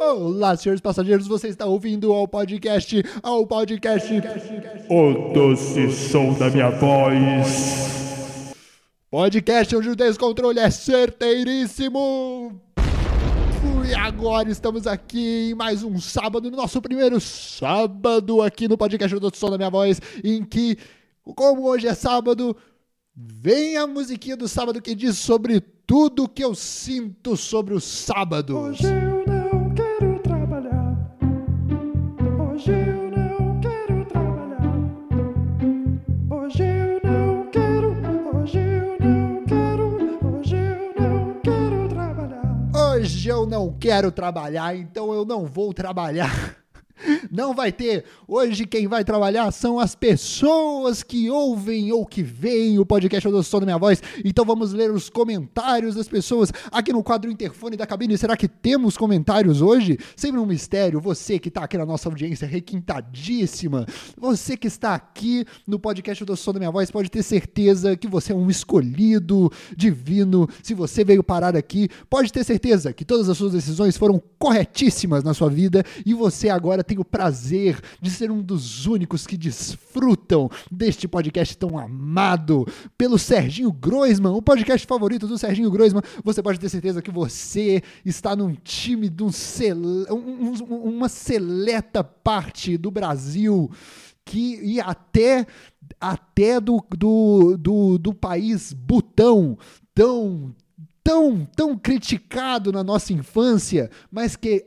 Olá, senhores passageiros, você está ouvindo ao podcast, ao podcast. O doce som da minha voz. Podcast onde o descontrole é certeiríssimo. E agora estamos aqui em mais um sábado, no nosso primeiro sábado aqui no podcast O Doce Som da Minha Voz, em que, como hoje é sábado, vem a musiquinha do sábado que diz sobre tudo que eu sinto sobre os sábados. Hoje Eu não quero trabalhar, então eu não vou trabalhar. Não vai ter. Hoje quem vai trabalhar são as pessoas que ouvem ou que veem o podcast do Som da Minha Voz. Então vamos ler os comentários das pessoas aqui no quadro Interfone da Cabine. Será que temos comentários hoje? Sempre um mistério. Você que está aqui na nossa audiência requintadíssima, você que está aqui no podcast do Som da Minha Voz, pode ter certeza que você é um escolhido divino. Se você veio parar aqui, pode ter certeza que todas as suas decisões foram corretíssimas na sua vida e você agora tem o prazer de ser um dos únicos que desfrutam deste podcast tão amado pelo Serginho Groisman, o podcast favorito do Serginho Groisman. Você pode ter certeza que você está num time de um sel... um- um- uma seleta parte do Brasil que e até até do, do, do, do país Butão tão tão tão criticado na nossa infância, mas que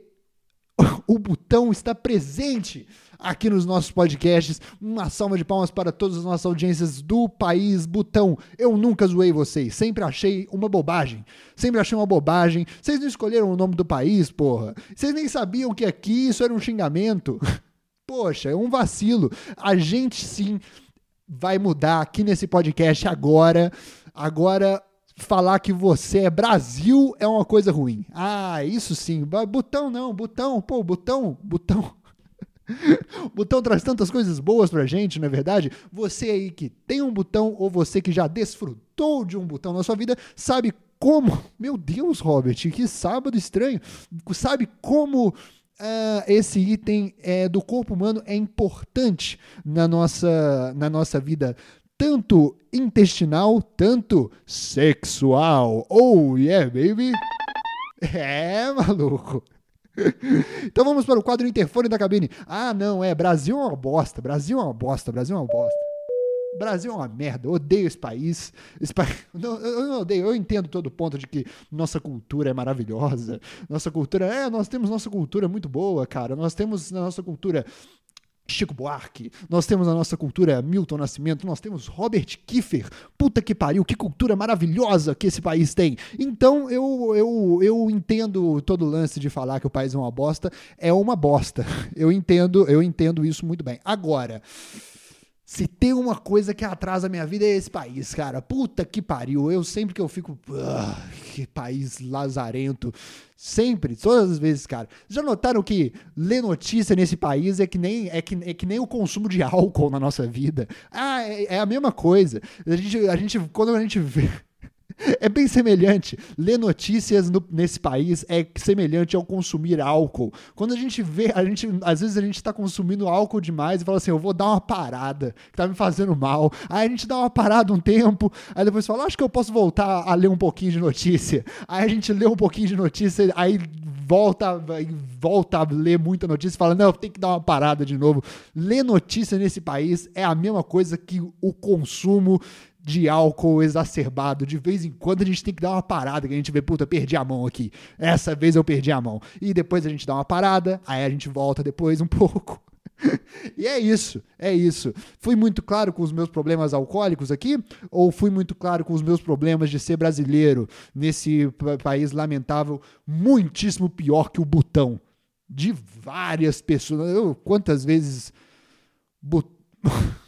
o botão está presente aqui nos nossos podcasts. Uma salva de palmas para todas as nossas audiências do país Butão. Eu nunca zoei vocês, sempre achei uma bobagem. Sempre achei uma bobagem. Vocês não escolheram o nome do país, porra. Vocês nem sabiam que aqui isso era um xingamento. Poxa, é um vacilo. A gente sim vai mudar aqui nesse podcast agora. Agora falar que você é Brasil é uma coisa ruim. Ah, isso sim. Botão não, botão, pô, botão, botão. Botão traz tantas coisas boas pra gente, não é verdade? Você aí que tem um botão ou você que já desfrutou de um botão na sua vida, sabe como. Meu Deus, Robert, que sábado estranho. Sabe como ah, esse item é, do corpo humano é importante na nossa, na nossa vida, tanto intestinal, tanto sexual. Oh, yeah, baby! É, maluco. Então vamos para o quadro Interfone da cabine. Ah, não, é. Brasil é uma bosta. Brasil é uma bosta. Brasil é uma bosta. Brasil é uma merda. Eu odeio esse país. Esse pa... não, eu não odeio. Eu entendo todo o ponto de que nossa cultura é maravilhosa. Nossa cultura. É, nós temos nossa cultura muito boa, cara. Nós temos na nossa cultura. Chico Buarque, nós temos na nossa cultura Milton Nascimento, nós temos Robert Kiefer. Puta que pariu, que cultura maravilhosa que esse país tem. Então eu, eu, eu entendo todo o lance de falar que o país é uma bosta, é uma bosta. Eu entendo, eu entendo isso muito bem. Agora, se tem uma coisa que atrasa a minha vida é esse país, cara. Puta que pariu. Eu sempre que eu fico. "Ah, que país lazarento. Sempre, todas as vezes, cara. Já notaram que ler notícia nesse país é que nem, é que, é que nem o consumo de álcool na nossa vida? Ah, é, é a mesma coisa. A gente, a gente, quando a gente vê. É bem semelhante. Ler notícias no- nesse país é semelhante ao consumir álcool. Quando a gente vê, a gente, às vezes a gente tá consumindo álcool demais e fala assim: eu vou dar uma parada, que tá me fazendo mal. Aí a gente dá uma parada um tempo, aí depois fala: acho que eu posso voltar a ler um pouquinho de notícia. Aí a gente lê um pouquinho de notícia, aí volta, volta a ler muita notícia e fala: não, tem que dar uma parada de novo. Ler notícia nesse país é a mesma coisa que o consumo de álcool exacerbado. De vez em quando a gente tem que dar uma parada, que a gente vê, puta, perdi a mão aqui. Essa vez eu perdi a mão. E depois a gente dá uma parada, aí a gente volta depois um pouco. E é isso, é isso. Fui muito claro com os meus problemas alcoólicos aqui? Ou fui muito claro com os meus problemas de ser brasileiro nesse pa- país lamentável, muitíssimo pior que o Butão? De várias pessoas. Eu, quantas vezes. Bu-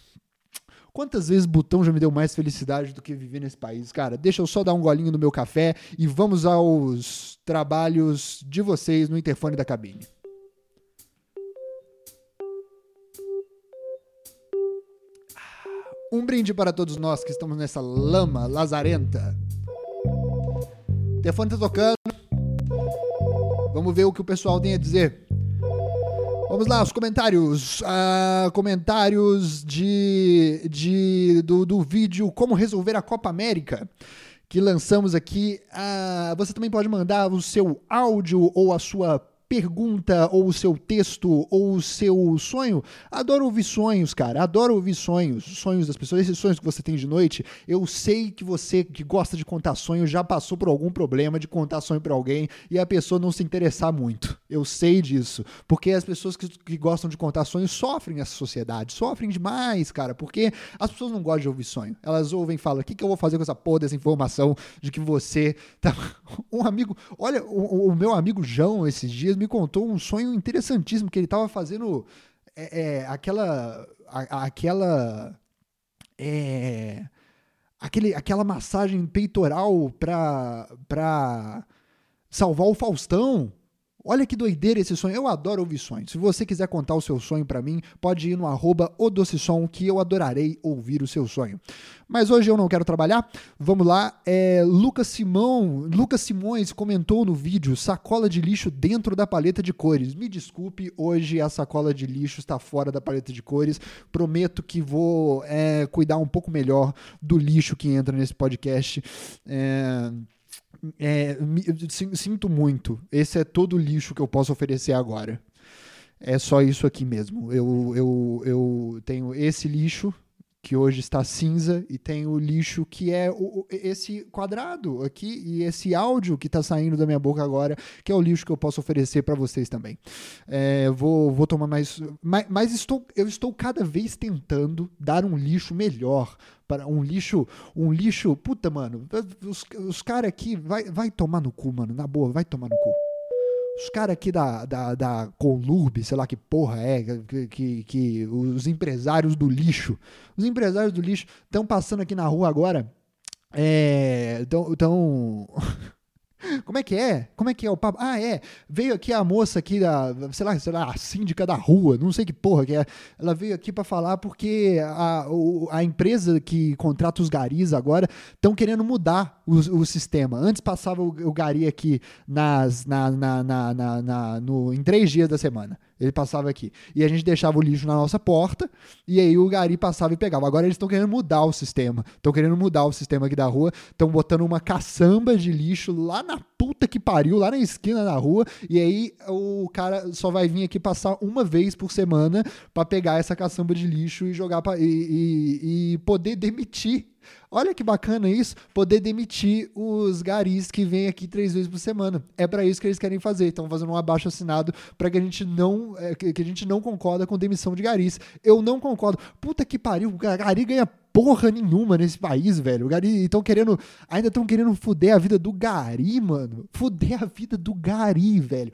Quantas vezes Butão já me deu mais felicidade do que viver nesse país? Cara, deixa eu só dar um golinho no meu café e vamos aos trabalhos de vocês no interfone da cabine. Um brinde para todos nós que estamos nessa lama lazarenta. O telefone tá tocando. Vamos ver o que o pessoal tem a dizer. Vamos lá, os comentários. Ah, comentários de, de do, do vídeo Como Resolver a Copa América. Que lançamos aqui. Ah, você também pode mandar o seu áudio ou a sua pergunta, ou o seu texto, ou o seu sonho. Adoro ouvir sonhos, cara. Adoro ouvir sonhos. Sonhos das pessoas. Esses sonhos que você tem de noite. Eu sei que você que gosta de contar sonhos já passou por algum problema de contar sonho pra alguém e a pessoa não se interessar muito. Eu sei disso. Porque as pessoas que, que gostam de contar sonhos sofrem nessa sociedade. Sofrem demais, cara. Porque as pessoas não gostam de ouvir sonho. Elas ouvem e falam: o que, que eu vou fazer com essa porra dessa informação de que você tá. Um amigo. Olha, o, o meu amigo João, esses dias, me contou um sonho interessantíssimo que ele tava fazendo. É, é, aquela. a- aquela. É, aquele, aquela massagem peitoral pra, pra salvar o Faustão. Olha que doideira esse sonho. Eu adoro ouvir sonhos. Se você quiser contar o seu sonho pra mim, pode ir no arroba que eu adorarei ouvir o seu sonho. Mas hoje eu não quero trabalhar. Vamos lá. É, Lucas Simão, Lucas Simões comentou no vídeo sacola de lixo dentro da paleta de cores. Me desculpe, hoje a sacola de lixo está fora da paleta de cores. Prometo que vou é, cuidar um pouco melhor do lixo que entra nesse podcast. É, é, sinto muito. Esse é todo o lixo que eu posso oferecer agora. É só isso aqui mesmo. Eu, eu, eu tenho esse lixo que hoje está cinza e tenho o lixo que é o- esse quadrado aqui e esse áudio que está saindo da minha boca agora, que é o lixo que eu posso oferecer para vocês também. É, vou, vou tomar mais, mas, mas estou, eu estou cada vez tentando dar um lixo melhor para um lixo, um lixo, puta mano, os, os caras aqui vai, vai tomar no cu, mano, na boa, vai tomar no cu. Os caras aqui da, da, da Conlurb, sei lá que porra é, que, que, que os empresários do lixo, os empresários do lixo estão passando aqui na rua agora, é, tão, tão como é que é? Como é que é o papo? Ah, é. Veio aqui a moça aqui da, sei lá, sei lá, a síndica da rua, não sei que porra que é. Ela veio aqui pra falar porque a, a empresa que contrata os garis agora estão querendo mudar o, o sistema. Antes passava o, o gari aqui nas, na, na, na, na- na- no, em três dias da semana. Ele passava aqui. E a gente deixava o lixo na nossa porta e aí o gari passava e pegava. Agora eles estão querendo mudar o sistema. Estão querendo mudar o sistema aqui da rua. Estão botando uma caçamba de lixo lá na puta que pariu, lá na esquina da rua. E aí o cara só vai vir aqui passar uma vez por semana pra pegar essa caçamba de lixo e jogar pra, e, e- e poder demitir. Olha que bacana isso, poder demitir os garis que vêm aqui três vezes por semana. É pra isso que eles querem fazer. Estão fazendo um abaixo assinado para que a gente não é, que a gente não concorda com demissão de garis. Eu não concordo. Puta que pariu, o gari ganha porra nenhuma nesse país, velho. O Gari estão querendo, ainda estão querendo fuder a vida do Gari, mano. Fuder a vida do Gari, velho.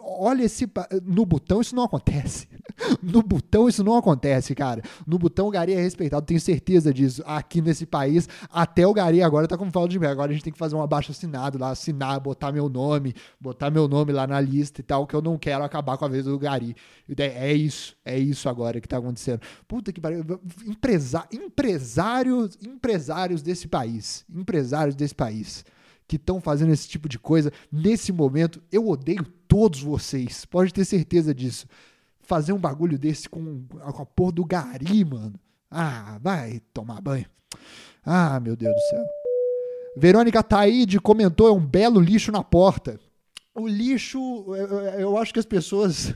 Olha esse no botão isso não acontece. No botão isso não acontece, cara. No botão o Gari é respeitado, tenho certeza disso. Aqui nesse país, até o Gari agora tá com falta de. Agora a gente tem que fazer um abaixo assinado lá, assinar, botar meu nome, botar meu nome lá na lista e tal, que eu não quero acabar com a vida do Gari. Daí, É isso, é isso agora que tá acontecendo. Puta que pariu. Empresa, empresários, empresários desse país, empresários desse país que estão fazendo esse tipo de coisa nesse momento, eu odeio todos vocês. Pode ter certeza disso. Fazer um bagulho desse com, com a porra do gari, mano. Ah, vai tomar banho. Ah, meu Deus do céu. Verônica Taide comentou: é um belo lixo na porta. O lixo, eu, acho que as pessoas.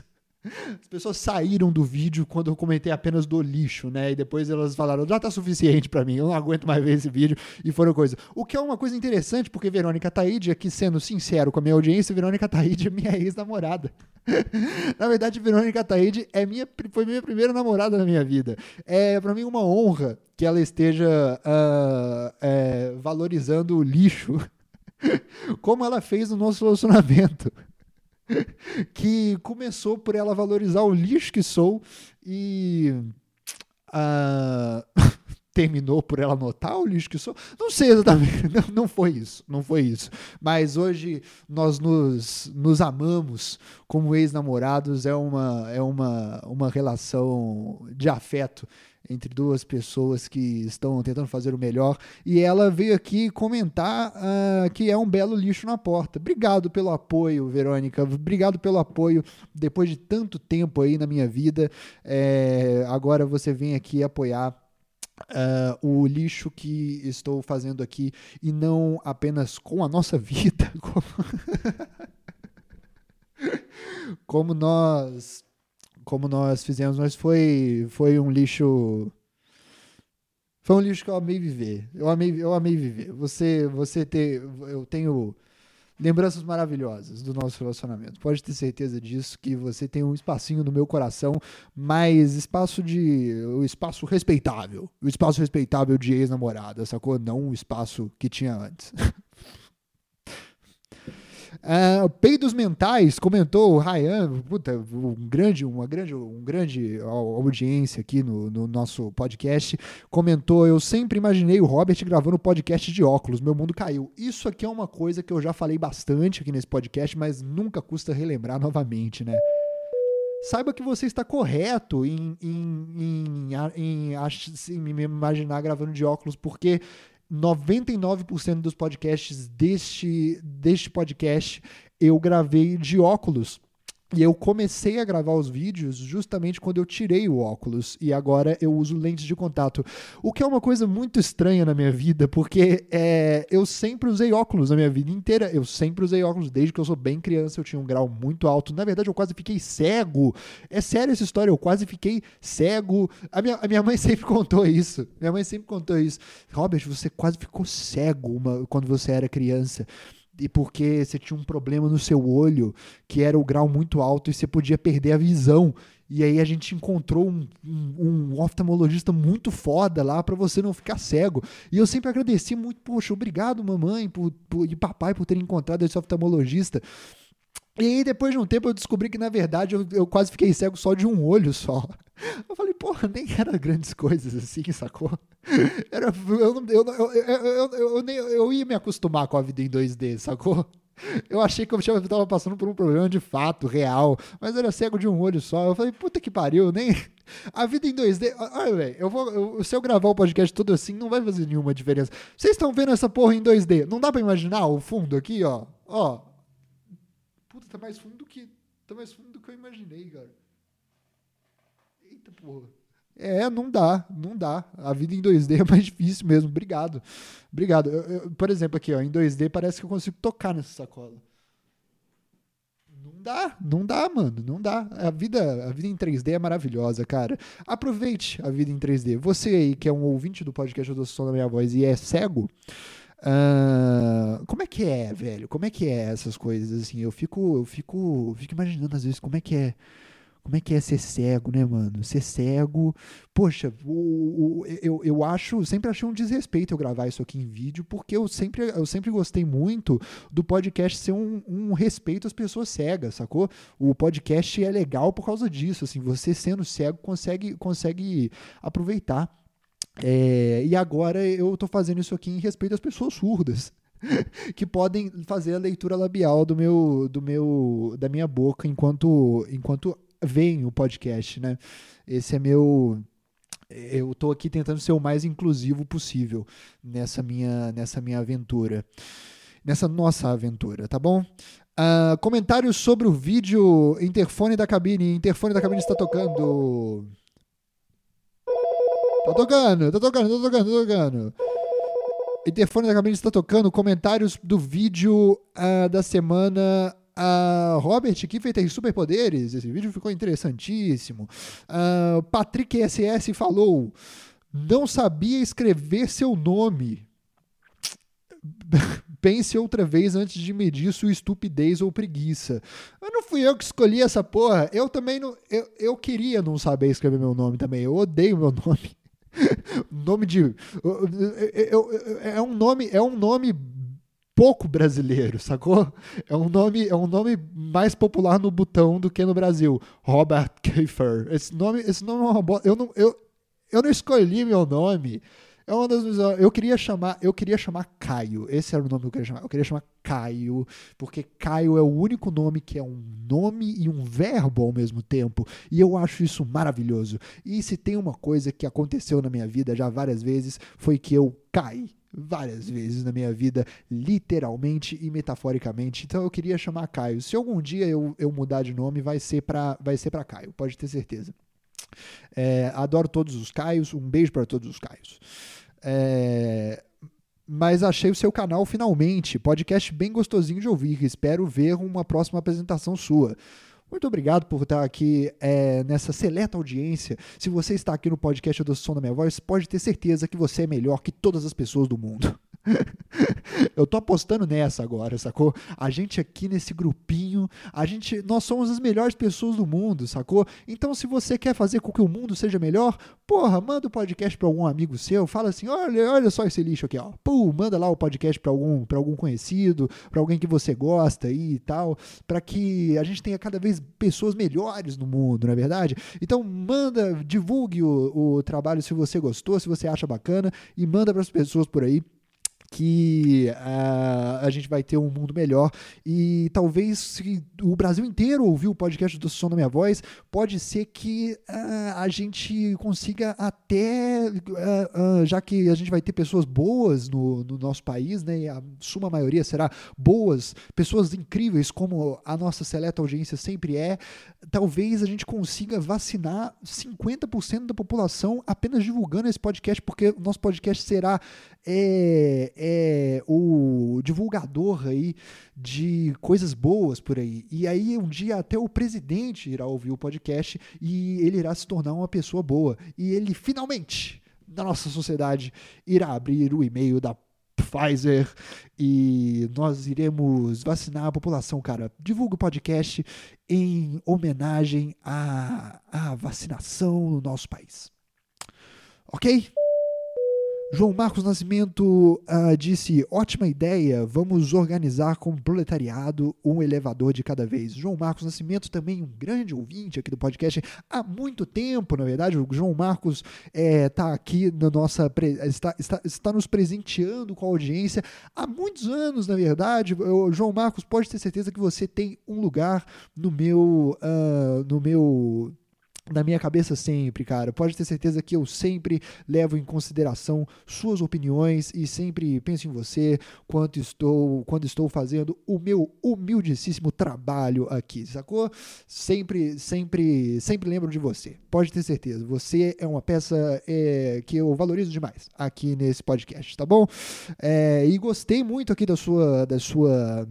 As pessoas saíram do vídeo quando eu comentei apenas do lixo, né? E depois elas falaram, já tá suficiente pra mim, eu não aguento mais ver esse vídeo. E foram coisas. O que é uma coisa interessante, porque Verônica Taide, aqui sendo sincero com a minha audiência, Verônica Taide é minha ex-namorada. na verdade, Verônica Taide é minha, foi minha primeira namorada na minha vida. É pra mim uma honra que ela esteja ah, é, valorizando o lixo como ela fez no nosso relacionamento que começou por ela valorizar o lixo que sou e ah, terminou por ela notar o lixo que sou. Não sei exatamente, não, não foi isso, não foi isso. Mas hoje nós nos, nos amamos como ex-namorados, é uma, é uma, uma relação de afeto entre duas pessoas que estão tentando fazer o melhor. E ela veio aqui comentar ah, que é um belo lixo na porta. Obrigado pelo apoio, Verônica. Obrigado pelo apoio. Depois de tanto tempo aí na minha vida, é, agora você vem aqui apoiar. ah, o lixo que estou fazendo aqui e não apenas com a nossa vida, como, como nós como nós fizemos, mas foi foi um lixo foi um lixo que eu amei viver. Eu amei eu amei viver. Você você ter eu tenho lembranças maravilhosas do nosso relacionamento. Pode ter certeza disso que você tem um espacinho no meu coração, mas espaço de o espaço respeitável, o espaço respeitável de ex-namorada, sacou? Não o espaço que tinha antes. Ah, Peidos Mentais comentou, o Ryan, puta, um grande, uma grande, um grande au- audiência aqui no, no nosso podcast, comentou, eu sempre imaginei o Robert gravando podcast de óculos, meu mundo caiu. Isso aqui é uma coisa que eu já falei bastante aqui nesse podcast, mas nunca custa relembrar novamente, né? Saiba que você está correto em, em, em, em, ach- em me imaginar gravando de óculos, porque 99% dos podcasts deste, deste podcast eu gravei de óculos. E eu comecei a gravar os vídeos justamente quando eu tirei o óculos. E agora eu uso lentes de contato. O que é uma coisa muito estranha na minha vida, porque é, eu sempre usei óculos na minha vida inteira. Eu sempre usei óculos desde que eu sou bem criança. Eu tinha um grau muito alto. Na verdade, eu quase fiquei cego. É sério essa história. Eu quase fiquei cego. A minha, a minha mãe sempre contou isso. Minha mãe sempre contou isso. Robert, você quase ficou cego uma- quando você era criança e porque você tinha um problema no seu olho, que era o grau muito alto e você podia perder a visão. E aí a gente encontrou um, um, um oftalmologista muito foda lá pra você não ficar cego. E eu sempre agradeci muito, poxa, obrigado mamãe por, por- e papai por terem encontrado esse oftalmologista. E aí, depois de um tempo, eu descobri que, na verdade, eu, eu quase fiquei cego só de um olho só. Eu falei, porra, nem era grandes coisas assim, sacou? Era, eu, eu, eu, eu, eu, eu, ia me acostumar com a vida em 2D, sacou? Eu achei que eu tinha- tava passando por um problema de fato, real, mas era cego de um olho só. Eu falei, puta que pariu, nem. A vida em 2D. Olha, velho, eu vou. eu- se eu gravar o podcast todo assim, não vai fazer nenhuma diferença. Vocês estão vendo essa porra em 2D? Não dá pra imaginar o fundo aqui, ó? Ó. Tá mais fundo do que. Tá mais fundo do que eu imaginei, cara. Eita porra. É, não dá, não dá. A vida em 2D é mais difícil mesmo. Obrigado. Obrigado. Eu- eu- por exemplo, aqui, ó, em 2D parece que eu consigo tocar nessa sacola. Não dá, não dá, mano, não dá. A vida, a vida em 3D é maravilhosa, cara. Aproveite a vida em 3D. Você aí que é um ouvinte do podcast do Som da Minha Voz e é cego, ah, como é que é, velho? Como é que é essas coisas assim? Eu fico, eu fico, fico imaginando às vezes como é que é, como é que é ser cego, né, mano? Ser cego, poxa, o, o- eu, eu acho, sempre achei um desrespeito eu gravar isso aqui em vídeo, porque eu sempre, eu sempre gostei muito do podcast ser um, um respeito às pessoas cegas, sacou? O podcast é legal por causa disso, assim, você sendo cego consegue, consegue aproveitar. É, e agora eu tô fazendo isso aqui em respeito às pessoas surdas. que podem fazer a leitura labial do meu, do meu, da minha boca enquanto, enquanto veem o podcast, né? Esse é meu, eu tô aqui tentando ser o mais inclusivo possível nessa minha, nessa minha aventura, nessa nossa aventura, tá bom? Ah, comentários sobre o vídeo interfone da cabine. Interfone da cabine está tocando. Tá tocando, tá tocando, tá tocando, tá tocando. Interfone da cabine está tocando. Comentários do vídeo ah, da semana. Ah, Robert Kiefer tem superpoderes. Esse vídeo ficou interessantíssimo. Ah, Patrick SS falou: Não sabia escrever seu nome. Pense outra vez antes de medir sua estupidez ou preguiça. Mas não fui eu que escolhi essa porra. Eu também não. Eu, eu queria não saber escrever meu nome também. Eu odeio meu nome. Nome de. eu- eu- eu- é um nome. É um nome pouco brasileiro, sacou? É um nome, é um nome mais popular no botão do que no Brasil. Robert Kiefer. Esse nome, esse nome é uma bosta. Eu não, eu, eu não escolhi meu nome. É uma das eu queria chamar, eu queria chamar Caio. Esse era o nome que eu queria chamar. Eu queria chamar Caio, porque Caio é o único nome que é um nome e um verbo ao mesmo tempo, e eu acho isso maravilhoso. E se tem uma coisa que aconteceu na minha vida já várias vezes, foi que eu caí várias vezes na minha vida, literalmente e metaforicamente. Então eu queria chamar Caio. Se algum dia eu, eu mudar de nome, vai ser para vai ser para Caio, pode ter certeza. É, adoro todos os Caios, um beijo para todos os Caios. É, mas achei o seu canal finalmente, podcast bem gostosinho de ouvir. Espero ver uma próxima apresentação sua. Muito obrigado por estar aqui é, nessa seleta audiência. Se você está aqui no podcast do Som da Minha Voz, pode ter certeza que você é melhor que todas as pessoas do mundo. eu tô apostando nessa agora, sacou? A gente aqui nesse grupinho, a gente, nós somos as melhores pessoas do mundo, sacou? Então, se você quer fazer com que o mundo seja melhor, porra, manda o podcast para algum amigo seu, fala assim: "Olha, olha só esse lixo aqui, ó". Pum, manda lá o podcast para algum, para algum conhecido, para alguém que você gosta aí e tal, para que a gente tenha cada vez pessoas melhores no mundo, não é verdade? Então, manda, divulgue o, o trabalho se você gostou, se você acha bacana e manda para as pessoas por aí que uh, a gente vai ter um mundo melhor. E talvez se o Brasil inteiro ouvir o podcast do Som da Minha Voz, pode ser que uh, a gente consiga até, uh, já que a gente vai ter pessoas boas no, no, nosso país, né, e a suma maioria será boas, pessoas incríveis como a nossa seleta audiência sempre é, talvez a gente consiga vacinar 50% da população apenas divulgando esse podcast, porque o nosso podcast será é, é o divulgador aí de coisas boas por aí. E aí um dia até o presidente irá ouvir o podcast e ele irá se tornar uma pessoa boa. E ele finalmente, na nossa sociedade, irá abrir o e-mail da Pfizer e nós iremos vacinar a população, cara. Divulga o podcast em homenagem à, à vacinação no nosso país. Ok? João Marcos Nascimento uh, disse: ótima ideia, vamos organizar com o proletariado um elevador de cada vez. João Marcos Nascimento, também um grande ouvinte aqui do podcast há muito tempo, na verdade. O João Marcos está eh, aqui na nossa. Está, está, está nos presenteando com a audiência há muitos anos, na verdade. O João Marcos, pode ter certeza que você tem um lugar no meu. Uh, no meu na minha cabeça sempre, cara. Pode ter certeza que eu sempre levo em consideração suas opiniões e sempre penso em você quando estou, quando estou fazendo o meu humildíssimo trabalho aqui, sacou? Sempre, sempre, sempre lembro de você. Pode ter certeza. Você é uma peça é, que eu valorizo demais aqui nesse podcast, tá bom? É, e gostei muito aqui da sua, da sua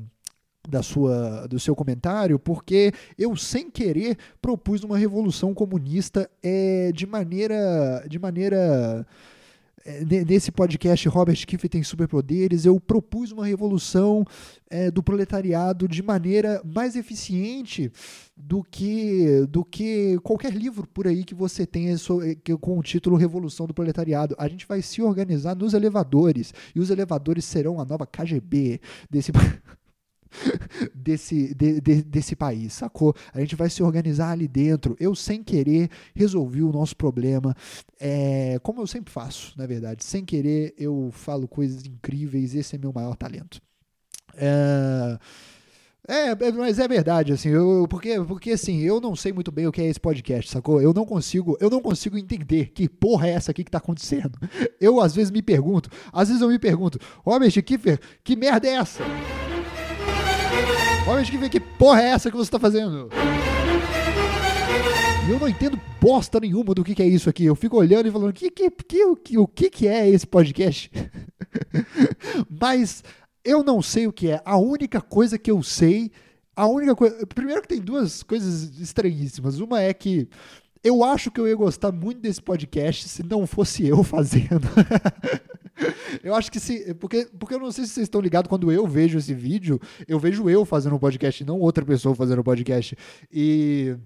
da sua, do seu comentário, porque eu sem querer propus uma revolução comunista é, de maneira, de maneira é, nesse podcast Robert Kiff tem superpoderes, eu propus uma revolução é, do proletariado de maneira mais eficiente do que do que qualquer livro por aí que você tenha com o título Revolução do Proletariado. A gente vai se organizar nos elevadores e os elevadores serão a nova KGB desse desse, de, de, desse país, sacou? A gente vai se organizar ali dentro. Eu, sem querer, resolvi o nosso problema, é, como eu sempre faço, na verdade. Sem querer, eu falo coisas incríveis, esse é meu maior talento. É. É, é mas é verdade, assim, eu, porque, porque assim, eu não sei muito bem o que é esse podcast, sacou? Eu não consigo, eu não consigo entender que porra é essa aqui que tá acontecendo. Eu às vezes me pergunto, às vezes eu me pergunto, Robert Kiffer, que merda é essa? Olha que ver que porra é essa que você está fazendo. E eu não entendo bosta nenhuma do que, que é isso aqui. Eu fico olhando e falando, que, que, que, que, o que, que é esse podcast? Mas eu não sei o que é. A única coisa que eu sei, a única coisa. Primeiro que tem duas coisas estranhíssimas. Uma é que eu acho que eu ia gostar muito desse podcast se não fosse eu fazendo. Eu acho que se. Porque, porque eu não sei se vocês estão ligados, quando eu vejo esse vídeo, eu vejo eu fazendo um podcast, não outra pessoa fazendo um podcast. E.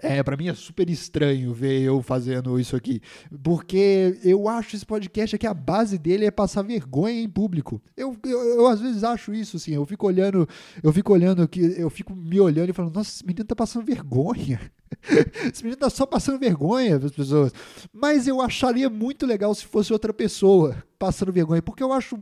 É, pra mim é super estranho ver eu fazendo isso aqui. Porque eu acho esse podcast aqui, a base dele é passar vergonha em público. Eu, eu, eu às vezes acho isso, assim. Eu fico olhando, eu fico olhando que eu fico me olhando e falando, nossa, esse menino tá passando vergonha. esse menino tá só passando vergonha para as pessoas. Mas eu acharia muito legal se fosse outra pessoa passando vergonha, porque eu acho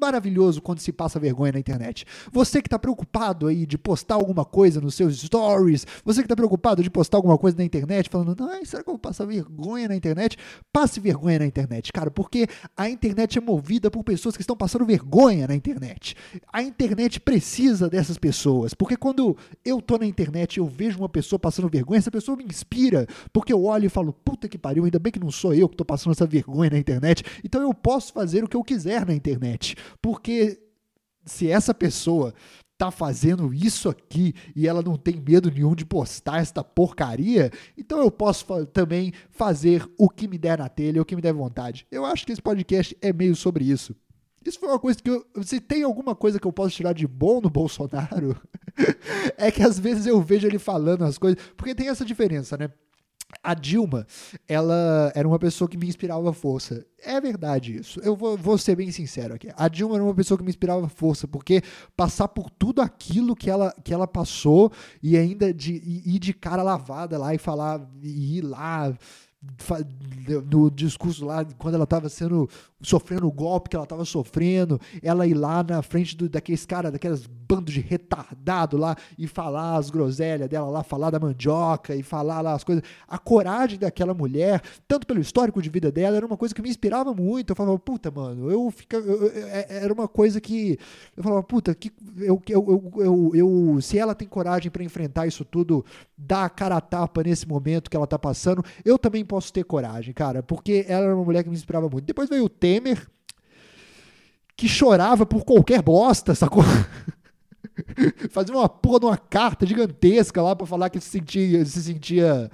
maravilhoso quando se passa vergonha na internet. Você que está preocupado aí de postar alguma coisa nos seus stories, você que está preocupado de postar alguma coisa na internet, falando, ai, será que eu vou passar vergonha na internet? Passe vergonha na internet, cara, porque a internet é movida por pessoas que estão passando vergonha na internet. A internet precisa dessas pessoas, porque quando eu tô na internet e eu vejo uma pessoa passando vergonha, essa pessoa me inspira, porque eu olho e falo, puta que pariu, ainda bem que não sou eu que tô passando essa vergonha na internet, então eu posso fazer o que eu quiser na internet. Porque se essa pessoa tá fazendo isso aqui e ela não tem medo nenhum de postar esta porcaria, então eu posso fa também fazer o que me der na telha, o que me der vontade. Eu acho que esse podcast é meio sobre isso. Isso foi uma coisa que eu, se tem alguma coisa que eu posso tirar de bom no Bolsonaro, é que às vezes eu vejo ele falando as coisas, porque tem essa diferença, né? A Dilma, ela era uma pessoa que me inspirava força. É verdade isso. Eu vou, vou, ser bem sincero aqui. A Dilma era uma pessoa que me inspirava força, porque passar por tudo aquilo que ela, que ela passou e ainda de ir de cara lavada lá e falar, e ir lá no discurso lá, quando ela estava sendo sofrendo o golpe que ela estava sofrendo, ela ir lá na frente do, daqueles caras, daquelas bandos de retardado lá e falar as groselhas dela lá, falar da mandioca e falar lá as coisas. A coragem daquela mulher, tanto pelo histórico de vida dela, era uma coisa que me inspirava muito. Eu falava, puta, mano, eu fica, eu, eu, é, era uma coisa que eu falava, puta, que eu, eu, eu, eu se ela tem coragem para enfrentar isso tudo, dar a cara a tapa nesse momento que ela tá passando, eu também posso ter coragem, cara, porque ela era uma mulher que me inspirava muito. Depois veio o Temer, que chorava por qualquer bosta, sacou? Fazia uma porra de uma carta gigantesca lá para falar que se sentia, se sentia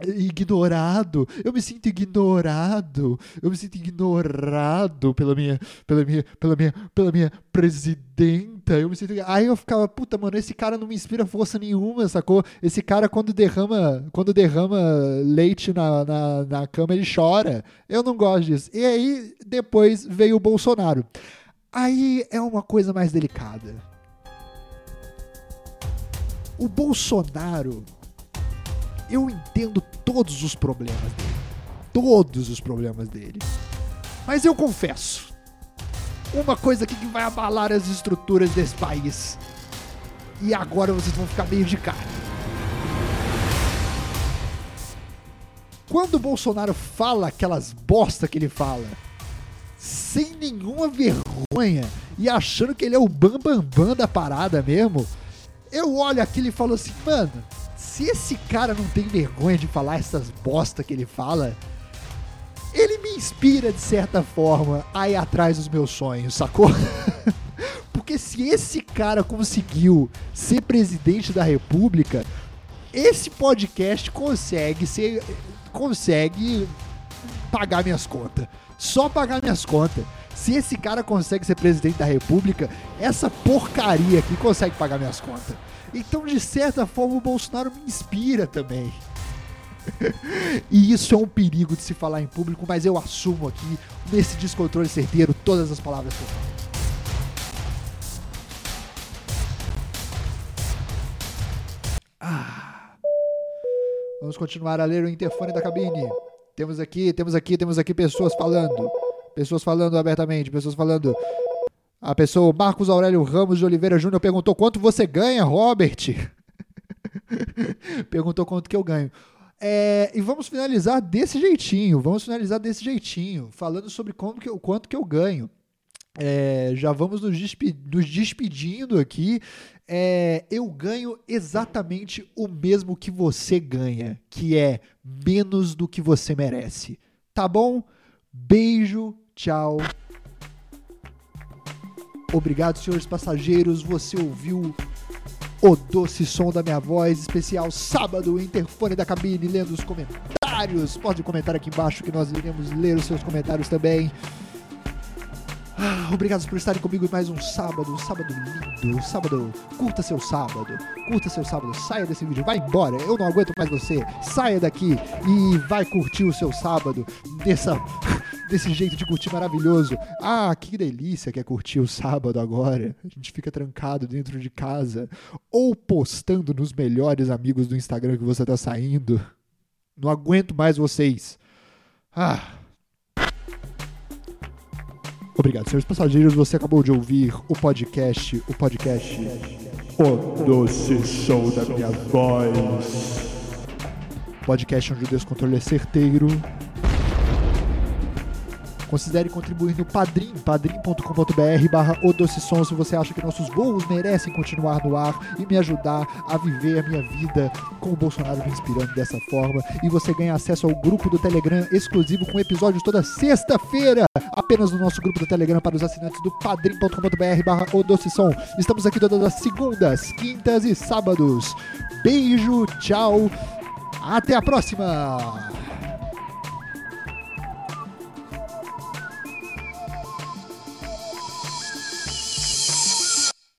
ignorado. Eu me sinto ignorado. Eu me sinto ignorado pela minha, pela minha, pela minha, pela minha presidenta. Eu me sinto. Aí eu ficava, puta, mano, esse cara não me inspira força nenhuma, sacou? Esse cara quando derrama, quando derrama leite na, na, na cama ele chora. Eu não gosto disso. E aí depois veio o Bolsonaro. Aí é uma coisa mais delicada. O Bolsonaro eu entendo todos os problemas dele. Todos os problemas dele. Mas eu confesso, uma coisa aqui que vai abalar as estruturas desse país. E agora vocês vão ficar meio de cara. Quando o Bolsonaro fala aquelas bosta que ele fala, sem nenhuma vergonha e achando que ele é o bambambam bam, bam da parada mesmo, eu olho aquilo e falo assim, mano, se esse cara não tem vergonha de falar essas bosta que ele fala, ele me inspira de certa forma a ir atrás dos meus sonhos, sacou? Porque se esse cara conseguiu ser presidente da república, esse podcast consegue ser consegue pagar minhas contas. Só pagar minhas contas. Se esse cara consegue ser presidente da república, essa porcaria aqui consegue pagar minhas contas. Então, de certa forma, o Bolsonaro me inspira também. e isso é um perigo de se falar em público, mas eu assumo aqui, nesse descontrole certeiro, todas as palavras que eu falo. Ah. Vamos continuar a ler o interfone da cabine. Temos aqui, temos aqui, temos aqui pessoas falando. Pessoas falando abertamente, pessoas falando. A pessoa, Marcos Aurélio Ramos de Oliveira Júnior, perguntou quanto você ganha, Robert? perguntou quanto que eu ganho. É, e vamos finalizar desse jeitinho, vamos finalizar desse jeitinho, falando sobre como que, o quanto que eu ganho. É, já vamos nos, despe nos despedindo aqui. É, eu ganho exatamente o mesmo que você ganha, que é menos do que você merece. Tá bom? Beijo, tchau. Obrigado, senhores passageiros. Você ouviu o doce som da minha voz, especial sábado, interfone da cabine, lendo os comentários. Pode comentar aqui embaixo que nós iremos ler os seus comentários também. Ah, obrigado por estarem comigo mais um sábado, um sábado lindo, um sábado, curta seu sábado, curta seu sábado, saia desse vídeo, vai embora, eu não aguento mais você, saia daqui e vai curtir o seu sábado dessa, desse jeito de curtir maravilhoso. Ah, que delícia que é curtir o sábado agora, a gente fica trancado dentro de casa ou postando nos melhores amigos do Instagram que você tá saindo. Não aguento mais vocês. Ah... Obrigado, senhores passageiros. Você acabou de ouvir o podcast, o podcast O doce som da minha voz. podcast onde o descontrole é certeiro. Considere contribuir no Padrim, padrim.com.br barra se você acha que nossos voos merecem continuar no ar e me ajudar a viver a minha vida com o Bolsonaro me inspirando dessa forma. E você ganha acesso ao grupo do Telegram exclusivo com episódios toda sexta-feira, apenas no nosso grupo do Telegram para os assinantes do padrim.com.br barra. Estamos aqui todas as segundas, quintas e sábados. Beijo, tchau, até a próxima!